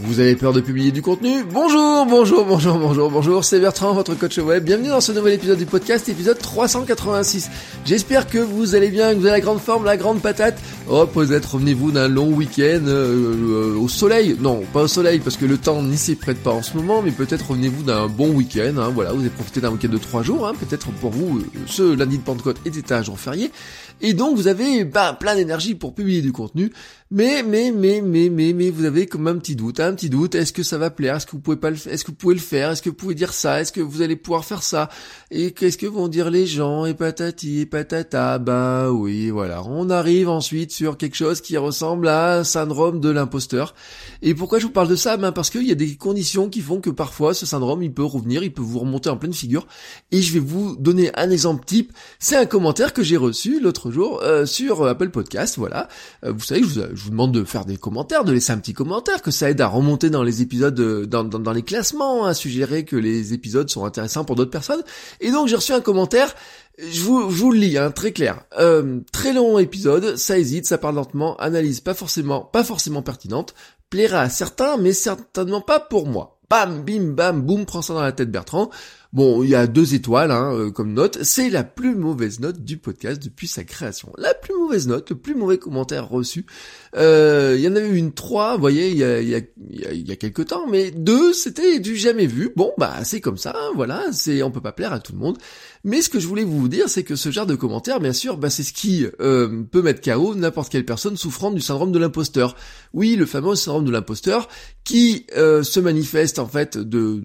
Vous avez peur de publier du contenu Bonjour, bonjour, bonjour, bonjour, bonjour, c'est Bertrand, votre coach web. Bienvenue dans ce nouvel épisode du podcast, épisode 386. J'espère que vous allez bien, que vous avez la grande forme, la grande patate. Oh, peut-être revenez-vous d'un long week-end euh, euh, au soleil. Non, pas au soleil, parce que le temps n'y s'y prête pas en ce moment, mais peut-être revenez-vous d'un bon week-end. Hein, voilà, vous avez profité d'un week-end de trois jours. Hein, peut-être pour vous, euh, ce lundi de Pentecôte était un jour férié. Et donc, vous avez bah, plein d'énergie pour publier du contenu. Mais, mais, mais, mais, mais, mais, vous avez comme un petit doute, un petit doute. Est-ce que ça va plaire? Est-ce que vous pouvez pas le Est-ce que vous pouvez le faire? Est-ce que vous pouvez dire ça? Est-ce que vous allez pouvoir faire ça? Et qu'est-ce que vont dire les gens? Et patati et patata. Bah oui, voilà. On arrive ensuite sur quelque chose qui ressemble à un syndrome de l'imposteur. Et pourquoi je vous parle de ça? Ben parce qu'il y a des conditions qui font que parfois ce syndrome, il peut revenir, il peut vous remonter en pleine figure. Et je vais vous donner un exemple type. C'est un commentaire que j'ai reçu l'autre jour euh, sur Apple Podcast. Voilà. Euh, vous savez, je vous je vous demande de faire des commentaires, de laisser un petit commentaire, que ça aide à remonter dans les épisodes, euh, dans, les classements, à suggérer que les épisodes sont intéressants pour d'autres personnes. Et donc j'ai reçu un commentaire, je vous, je vous le lis, hein, très clair. Euh, très long épisode, ça hésite, ça parle lentement, analyse pas forcément, pas forcément pertinente, plaira à certains, mais certainement pas pour moi. Bam, bim, bam, boum, prends ça dans la tête Bertrand. Bon, il y a deux étoiles hein, euh, comme note. C'est la plus mauvaise note du podcast depuis sa création. La plus mauvaise note, le plus mauvais commentaire reçu. Euh, il y en avait une trois, vous voyez, il y a, y y a quelques temps, mais deux, c'était du jamais vu. Bon, bah c'est comme ça, voilà, c'est on peut pas plaire à tout le monde. Mais ce que je voulais vous dire, c'est que ce genre de commentaires, bien sûr, bah, c'est ce qui euh, peut mettre KO n'importe quelle personne souffrant du syndrome de l'imposteur. Oui, le fameux syndrome de l'imposteur, qui euh, se manifeste en fait de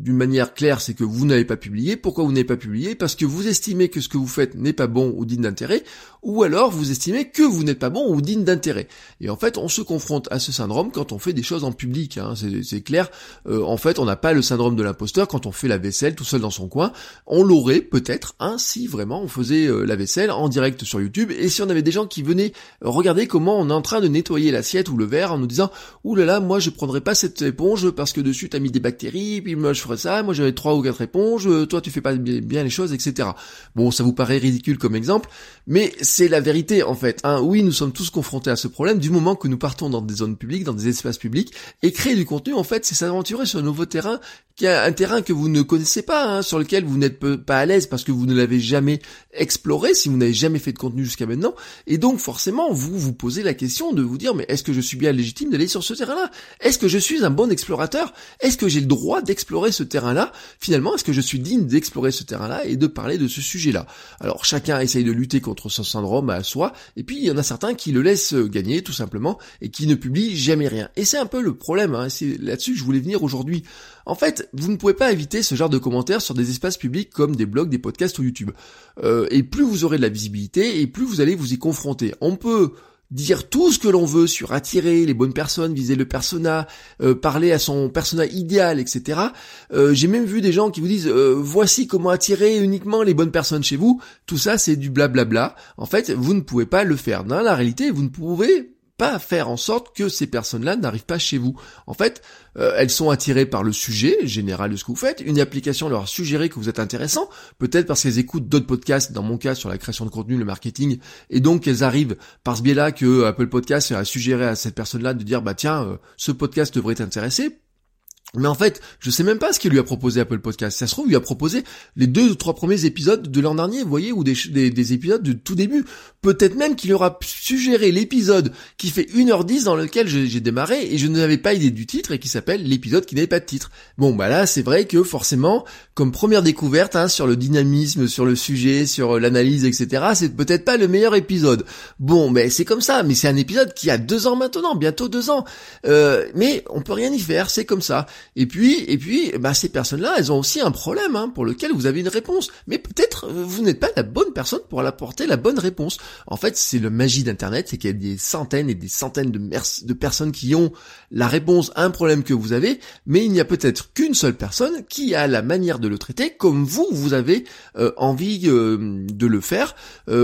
d'une manière claire, c'est que vous n'avez pas publié. Pourquoi vous n'avez pas publié? Parce que vous estimez que ce que vous faites n'est pas bon ou digne d'intérêt, ou alors vous estimez que vous n'êtes pas bon ou digne d'intérêt. Et en fait, on se confronte à ce syndrome quand on fait des choses en public. Hein. C'est clair. Euh, en fait, on n'a pas le syndrome de l'imposteur quand on fait la vaisselle tout seul dans son coin. On l'aurait peut-être hein, si vraiment on faisait euh, la vaisselle en direct sur YouTube et si on avait des gens qui venaient regarder comment on est en train de nettoyer l'assiette ou le verre en nous disant ouh là là, moi je prendrais pas cette éponge parce que dessus t'as mis des bactéries, puis moi je ça, moi j'avais trois ou quatre éponges, toi tu fais pas bien les choses, etc. Bon, ça vous paraît ridicule comme exemple, mais c'est la vérité en fait. Hein. Oui, nous sommes tous confrontés à ce problème du moment que nous partons dans des zones publiques, dans des espaces publics, et créer du contenu en fait, c'est s'aventurer sur un nouveau terrain, qui a un terrain que vous ne connaissez pas, hein, sur lequel vous n'êtes pas à l'aise parce que vous ne l'avez jamais exploré, si vous n'avez jamais fait de contenu jusqu'à maintenant, et donc forcément vous vous posez la question de vous dire mais est-ce que je suis bien légitime d'aller sur ce terrain-là? Est-ce que je suis un bon explorateur? Est-ce que j'ai le droit d'explorer ce terrain-là Finalement, est-ce que je suis digne d'explorer ce terrain-là et de parler de ce sujet-là? Alors chacun essaye de lutter contre son syndrome à soi, et puis il y en a certains qui le laissent gagner tout simplement et qui ne publient jamais rien. Et c'est un peu le problème, hein, c'est là-dessus que je voulais venir aujourd'hui. En fait, vous ne pouvez pas éviter ce genre de commentaires sur des espaces publics comme des blogs, des podcasts ou YouTube. Euh, et plus vous aurez de la visibilité, et plus vous allez vous y confronter. On peut dire tout ce que l'on veut sur attirer les bonnes personnes, viser le persona, euh, parler à son persona idéal, etc. Euh, j'ai même vu des gens qui vous disent voici comment attirer uniquement les bonnes personnes chez vous. Tout ça c'est du blablabla. En fait, vous ne pouvez pas le faire. Dans la réalité, vous ne pouvez pas faire en sorte que ces personnes-là n'arrivent pas chez vous. En fait, euh, elles sont attirées par le sujet général de ce que vous faites. Une application leur a suggéré que vous êtes intéressant, peut-être parce qu'elles écoutent d'autres podcasts, dans mon cas sur la création de contenu, le marketing, et donc elles arrivent par ce biais-là que Apple Podcast a suggéré à cette personne-là de dire bah tiens, euh, ce podcast devrait t'intéresser mais en fait, je sais même pas ce qu'il lui a proposé Apple Podcast. Ça se trouve, il lui a proposé les deux ou trois premiers épisodes de l'an dernier, vous voyez, ou des, des, épisodes du tout début. Peut-être même qu'il aura suggéré l'épisode qui fait 1h10 dans lequel j'ai démarré et je n'avais pas idée du titre et qui s'appelle l'épisode qui n'avait pas de titre. Bon, bah là, c'est vrai que forcément, comme première découverte hein, sur le dynamisme, sur le sujet, sur l'analyse, etc., c'est peut-être pas le meilleur épisode. Bon, mais c'est comme ça. Mais c'est un épisode qui a deux ans maintenant, bientôt deux ans. Euh, mais on peut rien y faire, c'est comme ça. Et puis, et puis, bah, ces personnes-là, elles ont aussi un problème hein, pour lequel vous avez une réponse. Mais peut-être euh, vous n'êtes pas la bonne personne pour apporter la bonne réponse. En fait, c'est le magie d'Internet, c'est qu'il y a des centaines et des centaines de, personnes qui ont la réponse à un problème que vous avez, mais il n'y a peut-être qu'une seule personne qui a la manière de le traiter comme vous, vous avez euh, envie euh, de le faire,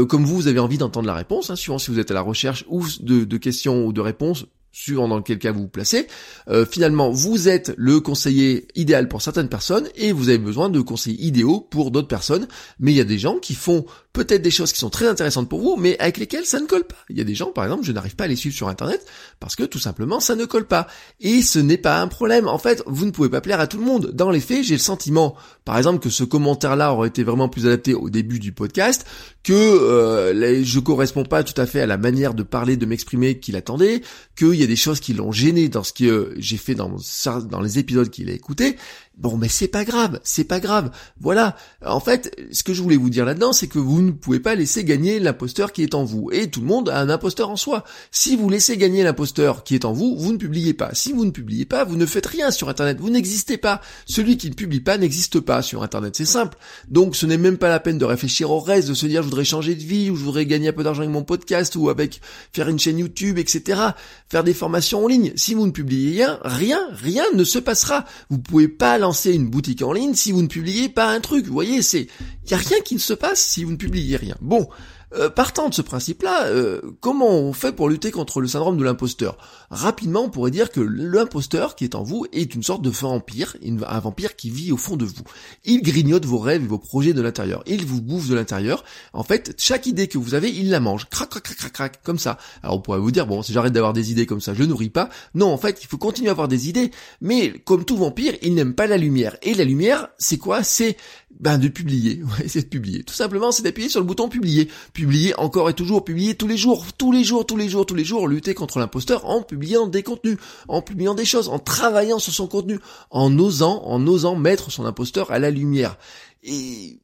comme vous, vous avez envie d'entendre la réponse, hein, suivant si vous êtes à la recherche ou de questions ou de réponses suivant dans quel cas vous vous placez, euh, finalement vous êtes le conseiller idéal pour certaines personnes et vous avez besoin de conseillers idéaux pour d'autres personnes, mais il y a des gens qui font peut-être des choses qui sont très intéressantes pour vous, mais avec lesquelles ça ne colle pas. Il y a des gens, par exemple, je n'arrive pas à les suivre sur Internet parce que tout simplement ça ne colle pas. Et ce n'est pas un problème. En fait, vous ne pouvez pas plaire à tout le monde. Dans les faits, j'ai le sentiment, par exemple, que ce commentaire-là aurait été vraiment plus adapté au début du podcast, que euh, je correspond pas tout à fait à la manière de parler, de m'exprimer qu'il attendait, qu'il y a des choses qui l'ont gêné dans ce que j'ai fait dans les épisodes qu'il a écoutés, Bon, mais c'est pas grave, c'est pas grave. Voilà. En fait, ce que je voulais vous dire là-dedans, c'est que vous ne pouvez pas laisser gagner l'imposteur qui est en vous. Et tout le monde a un imposteur en soi. Si vous laissez gagner l'imposteur qui est en vous, vous ne publiez pas. Si vous ne publiez pas, vous ne faites rien sur Internet. Vous n'existez pas. Celui qui ne publie pas n'existe pas sur Internet. C'est simple. Donc, ce n'est même pas la peine de réfléchir au reste, de se dire je voudrais changer de vie, ou je voudrais gagner un peu d'argent avec mon podcast, ou avec faire une chaîne YouTube, etc. Faire des formations en ligne. Si vous ne publiez rien, rien, rien ne se passera. Vous pouvez pas lancer une boutique en ligne si vous ne publiez pas un truc. Vous voyez, c'est, y a rien qui ne se passe si vous ne publiez rien. Bon. Euh, partant de ce principe-là, euh, comment on fait pour lutter contre le syndrome de l'imposteur? Rapidement, on pourrait dire que l'imposteur qui est en vous est une sorte de vampire, un vampire qui vit au fond de vous. Il grignote vos rêves et vos projets de l'intérieur. Il vous bouffe de l'intérieur. En fait, chaque idée que vous avez, il la mange. Crac, crac, crac, crac, crac, comme ça. Alors on pourrait vous dire, bon, si j'arrête d'avoir des idées comme ça, je nourris pas. Non, en fait, il faut continuer à avoir des idées. Mais comme tout vampire, il n'aime pas la lumière. Et la lumière, c'est quoi? C'est ben de publier, ouais, c'est de publier. Tout simplement, c'est d'appuyer sur le bouton publier. Publier encore et toujours, publier tous les jours, tous les jours, tous les jours, tous les jours, lutter contre l'imposteur en publiant des contenus, en publiant des choses, en travaillant sur son contenu, en osant, en osant mettre son imposteur à la lumière. Et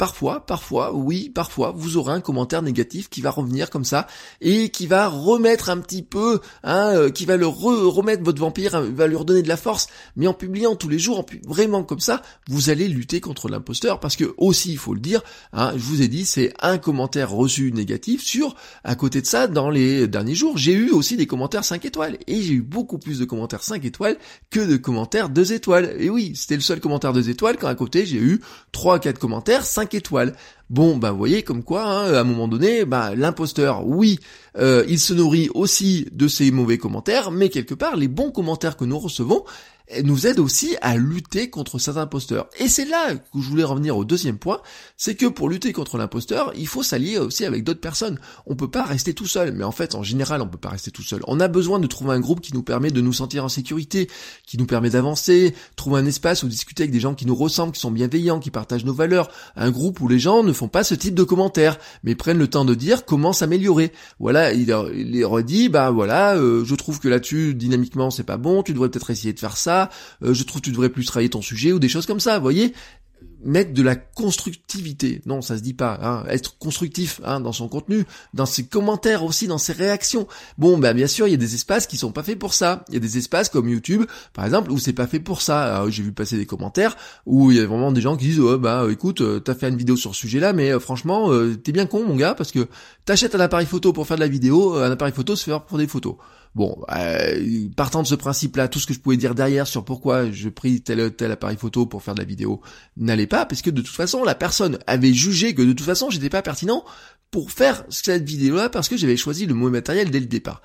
Parfois, parfois, oui, parfois, vous aurez un commentaire négatif qui va revenir comme ça et qui va remettre un petit peu, hein, euh, qui va le remettre votre vampire, hein, va lui redonner de la force. Mais en publiant tous les jours, en vraiment comme ça, vous allez lutter contre l'imposteur parce que aussi, il faut le dire, hein, je vous ai dit, c'est un commentaire reçu négatif sur. À côté de ça, dans les derniers jours, j'ai eu aussi des commentaires 5 étoiles et j'ai eu beaucoup plus de commentaires 5 étoiles que de commentaires 2 étoiles. Et oui, c'était le seul commentaire 2 étoiles quand à côté j'ai eu 3 4 commentaires 5 étoiles. Bon, bah vous voyez comme quoi, hein, à un moment donné, bah l'imposteur, oui, euh, il se nourrit aussi de ces mauvais commentaires, mais quelque part, les bons commentaires que nous recevons, nous aide aussi à lutter contre cet imposteur. Et c'est là que je voulais revenir au deuxième point, c'est que pour lutter contre l'imposteur, il faut s'allier aussi avec d'autres personnes. On peut pas rester tout seul, mais en fait, en général, on peut pas rester tout seul. On a besoin de trouver un groupe qui nous permet de nous sentir en sécurité, qui nous permet d'avancer, trouver un espace où discuter avec des gens qui nous ressemblent, qui sont bienveillants, qui partagent nos valeurs. Un groupe où les gens ne pas ce type de commentaires, mais prennent le temps de dire comment s'améliorer. Voilà, il, il leur dit, bah voilà, euh, je trouve que là-dessus, dynamiquement, c'est pas bon, tu devrais peut-être essayer de faire ça, euh, je trouve que tu devrais plus travailler ton sujet ou des choses comme ça, voyez mettre de la constructivité. Non, ça se dit pas. Hein. Être constructif hein, dans son contenu, dans ses commentaires aussi, dans ses réactions. Bon, bah bien sûr, il y a des espaces qui sont pas faits pour ça. Il y a des espaces comme YouTube, par exemple, où c'est pas fait pour ça. J'ai vu passer des commentaires où il y a vraiment des gens qui disent, oh, bah écoute, euh, t'as fait une vidéo sur ce sujet-là, mais euh, franchement, t'es bien con, mon gars, parce que t'achètes un appareil photo pour faire de la vidéo, un appareil photo se fait pour des photos. Bon, euh, partant de ce principe-là, tout ce que je pouvais dire derrière sur pourquoi je pris tel tel appareil photo pour faire de la vidéo n'allait pas, parce que de toute façon, la personne avait jugé que de toute façon, j'étais pas pertinent pour faire cette vidéo-là parce que j'avais choisi le mauvais matériel dès le départ.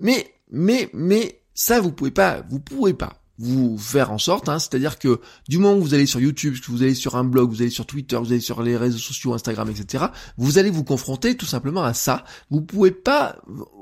Mais, mais, mais, ça, vous pouvez pas, vous pouvez pas vous faire en sorte, hein, c'est-à-dire que du moment où vous allez sur YouTube, vous allez sur un blog, vous allez sur Twitter, vous allez sur les réseaux sociaux, Instagram, etc., vous allez vous confronter tout simplement à ça. Vous pouvez pas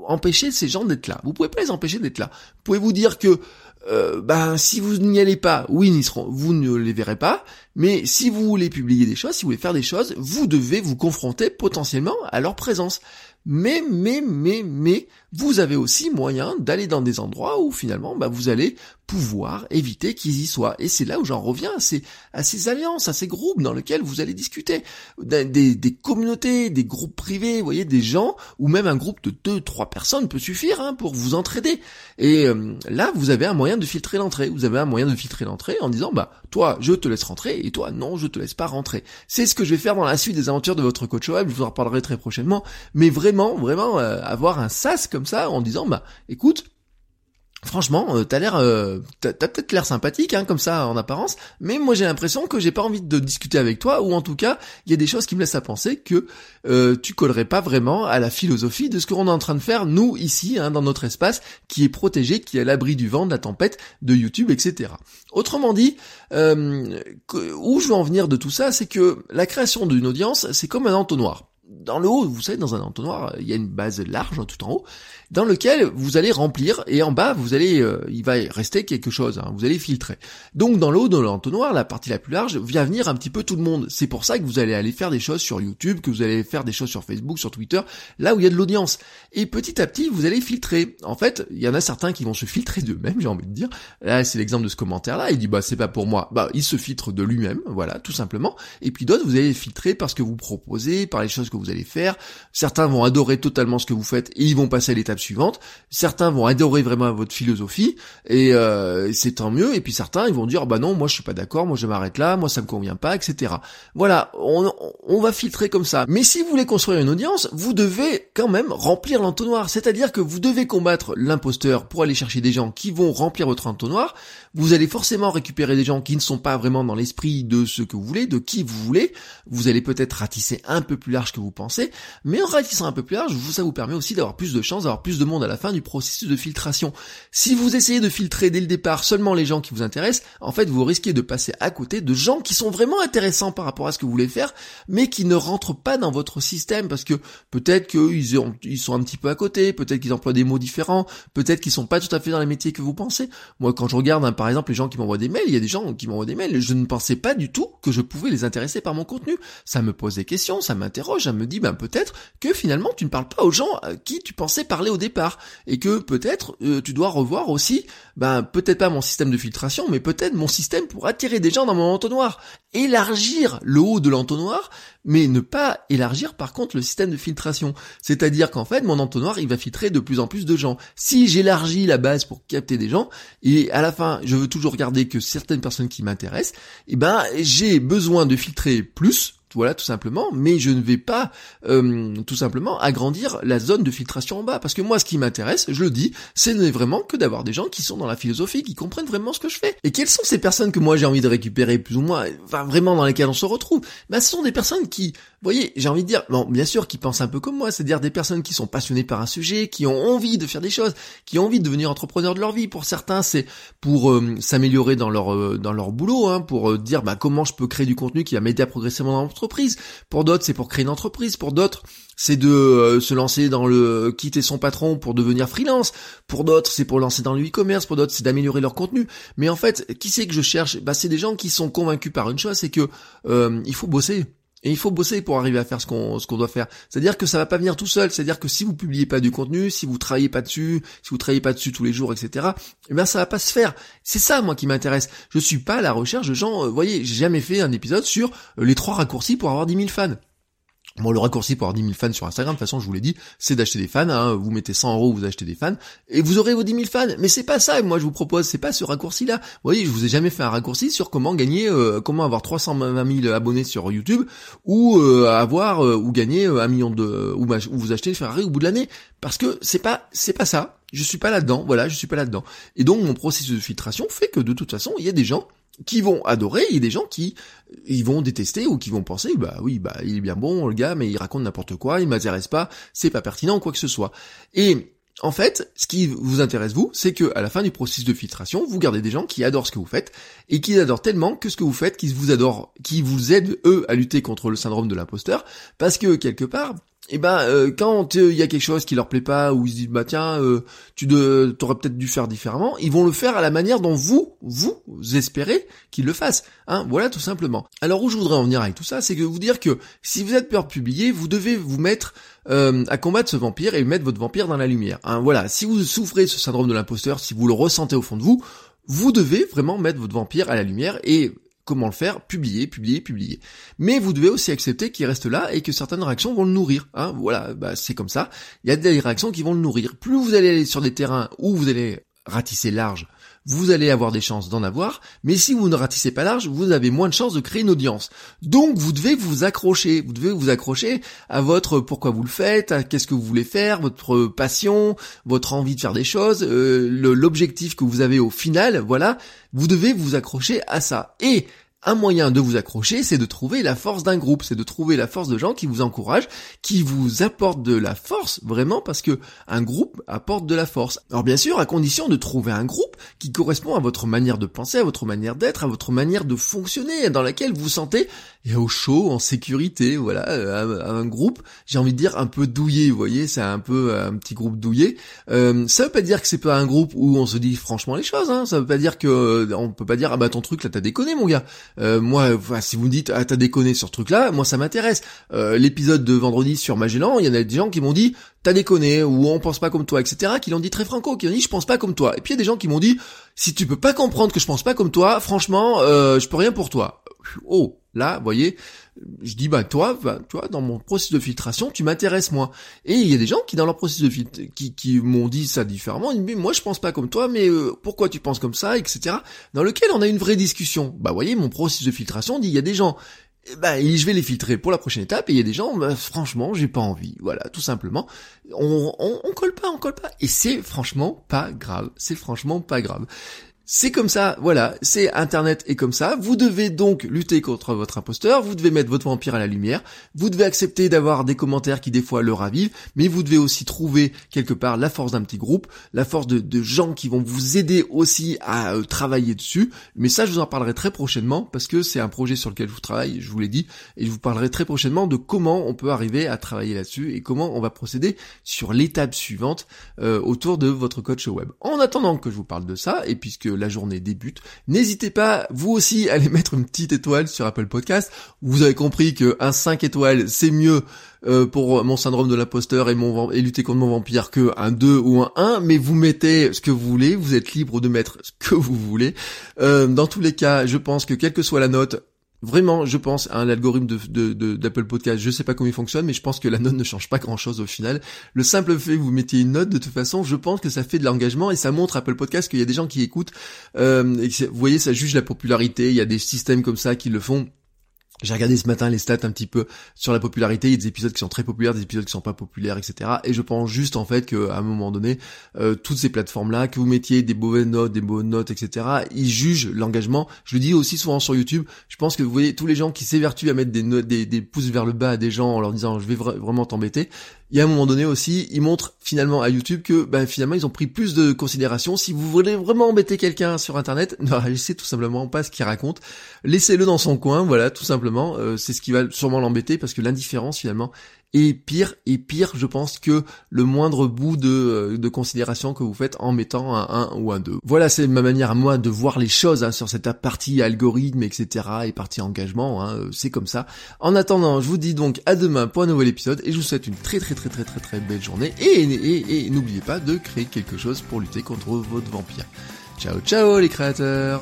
empêcher ces gens d'être là. Vous pouvez pas les empêcher d'être là. Vous pouvez vous dire que euh, ben si vous n'y allez pas, oui, ils seront, vous ne les verrez pas. Mais si vous voulez publier des choses, si vous voulez faire des choses, vous devez vous confronter potentiellement à leur présence. Mais, mais, mais, mais, vous avez aussi moyen d'aller dans des endroits où finalement, bah, vous allez pouvoir éviter qu'ils y soient. Et c'est là où j'en reviens à ces, à ces alliances, à ces groupes dans lesquels vous allez discuter. Des, des, communautés, des groupes privés, vous voyez, des gens, ou même un groupe de deux, trois personnes peut suffire hein, pour vous entraider. Et euh, là, vous avez un moyen de filtrer l'entrée. Vous avez un moyen de filtrer l'entrée en disant, bah, toi, je te laisse rentrer, et toi, non, je te laisse pas rentrer. C'est ce que je vais faire dans la suite des aventures de votre coach web, je vous en reparlerai très prochainement. Mais vraiment, vraiment, euh, avoir un sas comme ça en disant, bah, écoute, Franchement, euh, t'as l'air, euh, t'as, peut-être l'air sympathique, hein, comme ça en apparence, mais moi j'ai l'impression que j'ai pas envie de discuter avec toi, ou en tout cas, il y a des choses qui me laissent à penser que euh, tu collerais pas vraiment à la philosophie de ce qu'on est en train de faire nous ici, hein, dans notre espace, qui est protégé, qui est à l'abri du vent, de la tempête, de YouTube, etc. Autrement dit, où je veux en venir de tout ça, c'est que la création d'une audience, c'est comme un entonnoir dans le haut, vous savez, dans un entonnoir, il y a une base large tout en haut, dans lequel vous allez remplir et en bas vous allez euh, il va rester quelque chose hein, vous allez filtrer. Donc dans le haut de l'entonnoir la partie la plus large vient venir un petit peu tout le monde. C'est pour ça que vous allez aller faire des choses sur YouTube que vous allez faire des choses sur Facebook sur Twitter là où il y a de l'audience. Et petit à petit vous allez filtrer. En fait il y en a certains qui vont se filtrer d'eux-mêmes j'ai envie de dire. Là c'est l'exemple de ce commentaire là il dit bah c'est pas pour moi. Bah il se filtre de lui-même voilà tout simplement. Et puis d'autres vous allez filtrer par ce que vous proposez par les choses que vous allez faire certains vont adorer totalement ce que vous faites et ils vont passer à l'étape suivante. Certains vont adorer vraiment votre philosophie et euh, c'est tant mieux. Et puis certains ils vont dire bah non moi je suis pas d'accord, moi je m'arrête là, moi ça me convient pas, etc. Voilà, on, on va filtrer comme ça. Mais si vous voulez construire une audience, vous devez quand même remplir l'entonnoir. C'est-à-dire que vous devez combattre l'imposteur pour aller chercher des gens qui vont remplir votre entonnoir. Vous allez forcément récupérer des gens qui ne sont pas vraiment dans l'esprit de ce que vous voulez, de qui vous voulez. Vous allez peut-être ratisser un peu plus large que vous pensez, mais en ratissant un peu plus large, ça vous permet aussi d'avoir plus de chances d'avoir plus de monde à la fin du processus de filtration. Si vous essayez de filtrer dès le départ seulement les gens qui vous intéressent, en fait, vous risquez de passer à côté de gens qui sont vraiment intéressants par rapport à ce que vous voulez faire, mais qui ne rentrent pas dans votre système parce que peut-être qu'ils ils sont un petit peu à côté, peut-être qu'ils emploient des mots différents, peut-être qu'ils sont pas tout à fait dans les métiers que vous pensez. Moi, quand je regarde, hein, par exemple, les gens qui m'envoient des mails, il y a des gens qui m'envoient des mails, je ne pensais pas du tout que je pouvais les intéresser par mon contenu. Ça me pose des questions, ça m'interroge, me dit, ben peut-être que finalement tu ne parles pas aux gens à qui tu pensais parler au départ. Et que peut-être euh, tu dois revoir aussi ben peut-être pas mon système de filtration mais peut-être mon système pour attirer des gens dans mon entonnoir. Élargir le haut de l'entonnoir mais ne pas élargir par contre le système de filtration. C'est-à-dire qu'en fait mon entonnoir il va filtrer de plus en plus de gens. Si j'élargis la base pour capter des gens et à la fin je veux toujours garder que certaines personnes qui m'intéressent et eh ben j'ai besoin de filtrer plus voilà, tout simplement. Mais je ne vais pas euh, tout simplement agrandir la zone de filtration en bas. Parce que moi, ce qui m'intéresse, je le dis, c'est vraiment que d'avoir des gens qui sont dans la philosophie, qui comprennent vraiment ce que je fais. Et quelles sont ces personnes que moi j'ai envie de récupérer plus ou moins, enfin vraiment dans lesquelles on se retrouve? Ben, ce sont des personnes qui, voyez, j'ai envie de dire, bon, bien sûr, qui pensent un peu comme moi, c'est-à-dire des personnes qui sont passionnées par un sujet, qui ont envie de faire des choses, qui ont envie de devenir entrepreneurs de leur vie. Pour certains, c'est pour euh, s'améliorer dans leur euh, dans leur boulot, hein, pour dire bah comment je peux créer du contenu qui va m'aider à progresser dans l'entreprise pour d'autres, c'est pour créer une entreprise. Pour d'autres, c'est de euh, se lancer dans le quitter son patron pour devenir freelance. Pour d'autres, c'est pour lancer dans le e-commerce. Pour d'autres, c'est d'améliorer leur contenu. Mais en fait, qui c'est que je cherche? Bah, c'est des gens qui sont convaincus par une chose, c'est que euh, il faut bosser. Et il faut bosser pour arriver à faire ce qu'on ce qu'on doit faire. C'est-à-dire que ça va pas venir tout seul. C'est-à-dire que si vous publiez pas du contenu, si vous travaillez pas dessus, si vous travaillez pas dessus tous les jours, etc. Eh bien ça va pas se faire. C'est ça moi qui m'intéresse. Je suis pas à la recherche de gens. Euh, vous voyez, j'ai jamais fait un épisode sur euh, les trois raccourcis pour avoir 10 000 fans. Bon, le raccourci pour avoir 10 000 fans sur Instagram, de toute façon, je vous l'ai dit, c'est d'acheter des fans. Hein. Vous mettez 100 euros, vous achetez des fans, et vous aurez vos 10 000 fans. Mais c'est pas ça. Moi, je vous propose, c'est pas ce raccourci-là. Vous voyez, je vous ai jamais fait un raccourci sur comment gagner, euh, comment avoir 320 000 abonnés sur YouTube, ou euh, avoir euh, ou gagner un million de, ou, ou vous acheter une Ferrari au bout de l'année. Parce que c'est pas, c'est pas ça. Je suis pas là-dedans. Voilà, je suis pas là-dedans. Et donc, mon processus de filtration fait que de toute façon, il y a des gens qui vont adorer, a des gens qui ils vont détester ou qui vont penser bah oui bah il est bien bon le gars mais il raconte n'importe quoi, il m'intéresse pas, c'est pas pertinent quoi que ce soit. Et en fait, ce qui vous intéresse vous, c'est que à la fin du processus de filtration, vous gardez des gens qui adorent ce que vous faites et qui adorent tellement que ce que vous faites, qui vous adorent, qui vous aident eux à lutter contre le syndrome de l'imposteur, parce que quelque part, et eh ben euh, quand il y a quelque chose qui leur plaît pas ou ils se disent bah tiens euh, tu t'aurais peut-être dû faire différemment, ils vont le faire à la manière dont vous vous espérez qu'ils le fassent. Hein, voilà tout simplement. Alors où je voudrais en venir avec tout ça, c'est que vous dire que si vous êtes peur de publier, vous devez vous mettre euh, à combattre ce vampire et mettre votre vampire dans la lumière. Hein, voilà, si vous souffrez de ce syndrome de l'imposteur, si vous le ressentez au fond de vous, vous devez vraiment mettre votre vampire à la lumière et comment le faire Publier, publier, publier. Mais vous devez aussi accepter qu'il reste là et que certaines réactions vont le nourrir. Hein voilà, bah c'est comme ça. Il y a des réactions qui vont le nourrir. Plus vous allez aller sur des terrains où vous allez ratisser large, vous allez avoir des chances d'en avoir, mais si vous ne ratissez pas large, vous avez moins de chances de créer une audience. Donc vous devez vous accrocher, vous devez vous accrocher à votre pourquoi vous le faites, à qu'est-ce que vous voulez faire, votre passion, votre envie de faire des choses, euh, l'objectif que vous avez au final, voilà, vous devez vous accrocher à ça. Et un moyen de vous accrocher, c'est de trouver la force d'un groupe, c'est de trouver la force de gens qui vous encouragent, qui vous apportent de la force, vraiment, parce que un groupe apporte de la force. Alors bien sûr, à condition de trouver un groupe qui correspond à votre manière de penser, à votre manière d'être, à votre manière de fonctionner, dans laquelle vous sentez au chaud, en sécurité, voilà, euh, un, groupe, j'ai envie de dire un peu douillé, vous voyez, c'est un peu euh, un petit groupe douillé. Euh, ça veut pas dire que c'est pas un groupe où on se dit franchement les choses, hein. ça veut pas dire que on peut pas dire ah bah ton truc là t'as déconné mon gars. Euh, moi, si vous me dites, ah, t'as déconné sur ce truc-là, moi, ça m'intéresse. Euh, l'épisode de vendredi sur Magellan, il y en a des gens qui m'ont dit, t'as déconné, ou on pense pas comme toi, etc., qui l'ont dit très franco, qui ont dit, je pense pas comme toi. Et puis il y a des gens qui m'ont dit, si tu peux pas comprendre que je pense pas comme toi, franchement, euh, je peux rien pour toi. Oh, là, vous voyez, je dis bah toi, bah, toi dans mon processus de filtration, tu m'intéresses moins. Et il y a des gens qui dans leur processus de filtration, qui, qui m'ont dit ça différemment. Ils me disent moi je pense pas comme toi, mais euh, pourquoi tu penses comme ça, etc. Dans lequel on a une vraie discussion. Bah vous voyez, mon processus de filtration dit il y a des gens bah, je vais les filtrer pour la prochaine étape et il y a des gens bah, franchement j'ai pas envie voilà tout simplement on, on, on colle pas on colle pas et c'est franchement pas grave c'est franchement pas grave c'est comme ça, voilà, c'est Internet et comme ça. Vous devez donc lutter contre votre imposteur, vous devez mettre votre vampire à la lumière, vous devez accepter d'avoir des commentaires qui des fois le ravivent, mais vous devez aussi trouver quelque part la force d'un petit groupe, la force de, gens qui vont vous aider aussi à euh, travailler dessus. Mais ça, je vous en parlerai très prochainement parce que c'est un projet sur lequel je vous travaille, je vous l'ai dit, et je vous parlerai très prochainement de comment on peut arriver à travailler là-dessus et comment on va procéder sur l'étape suivante euh, autour de votre coach web. En attendant que je vous parle de ça, et puisque la journée débute. N'hésitez pas, vous aussi, à aller mettre une petite étoile sur Apple Podcast. Vous avez compris que un 5 étoiles, c'est mieux euh, pour mon syndrome de l'imposteur et, mon, et lutter contre mon vampire que un 2 ou un 1, mais vous mettez ce que vous voulez, vous êtes libre de mettre ce que vous voulez. Euh, dans tous les cas, je pense que quelle que soit la note, Vraiment, je pense à un algorithme de, d'Apple Podcast. Je sais pas comment il fonctionne, mais je pense que la note ne change pas grand chose au final. Le simple fait que vous mettiez une note, de toute façon, je pense que ça fait de l'engagement et ça montre Apple Podcast qu'il y a des gens qui écoutent. Euh, vous voyez, ça juge la popularité. Il y a des systèmes comme ça qui le font. J'ai regardé ce matin les stats un petit peu sur la popularité. Il y a des épisodes qui sont très populaires, des épisodes qui sont pas populaires, etc. Et je pense juste en fait qu'à un moment donné, euh, toutes ces plateformes-là, que vous mettiez des mauvaises notes, des bonnes notes, etc. Ils jugent l'engagement. Je le dis aussi souvent sur YouTube. Je pense que vous voyez tous les gens qui s'évertuent à mettre des notes, des, des pouces vers le bas à des gens en leur disant je vais vraiment t'embêter il y a un moment donné aussi, ils montrent finalement à YouTube que ben, finalement ils ont pris plus de considération. Si vous voulez vraiment embêter quelqu'un sur internet, ne réagissez tout simplement pas ce qu'il raconte. Laissez-le dans son coin, voilà, tout simplement. Euh, c'est ce qui va sûrement l'embêter parce que l'indifférence finalement et pire et pire je pense que le moindre bout de, euh, de considération que vous faites en mettant un 1 ou un 2. Voilà c'est ma manière à moi de voir les choses hein, sur cette partie algorithme etc et partie engagement, hein, euh, c'est comme ça. En attendant je vous dis donc à demain pour un nouvel épisode et je vous souhaite une très très très très très très belle journée et, et, et n'oubliez pas de créer quelque chose pour lutter contre votre vampire. Ciao ciao les créateurs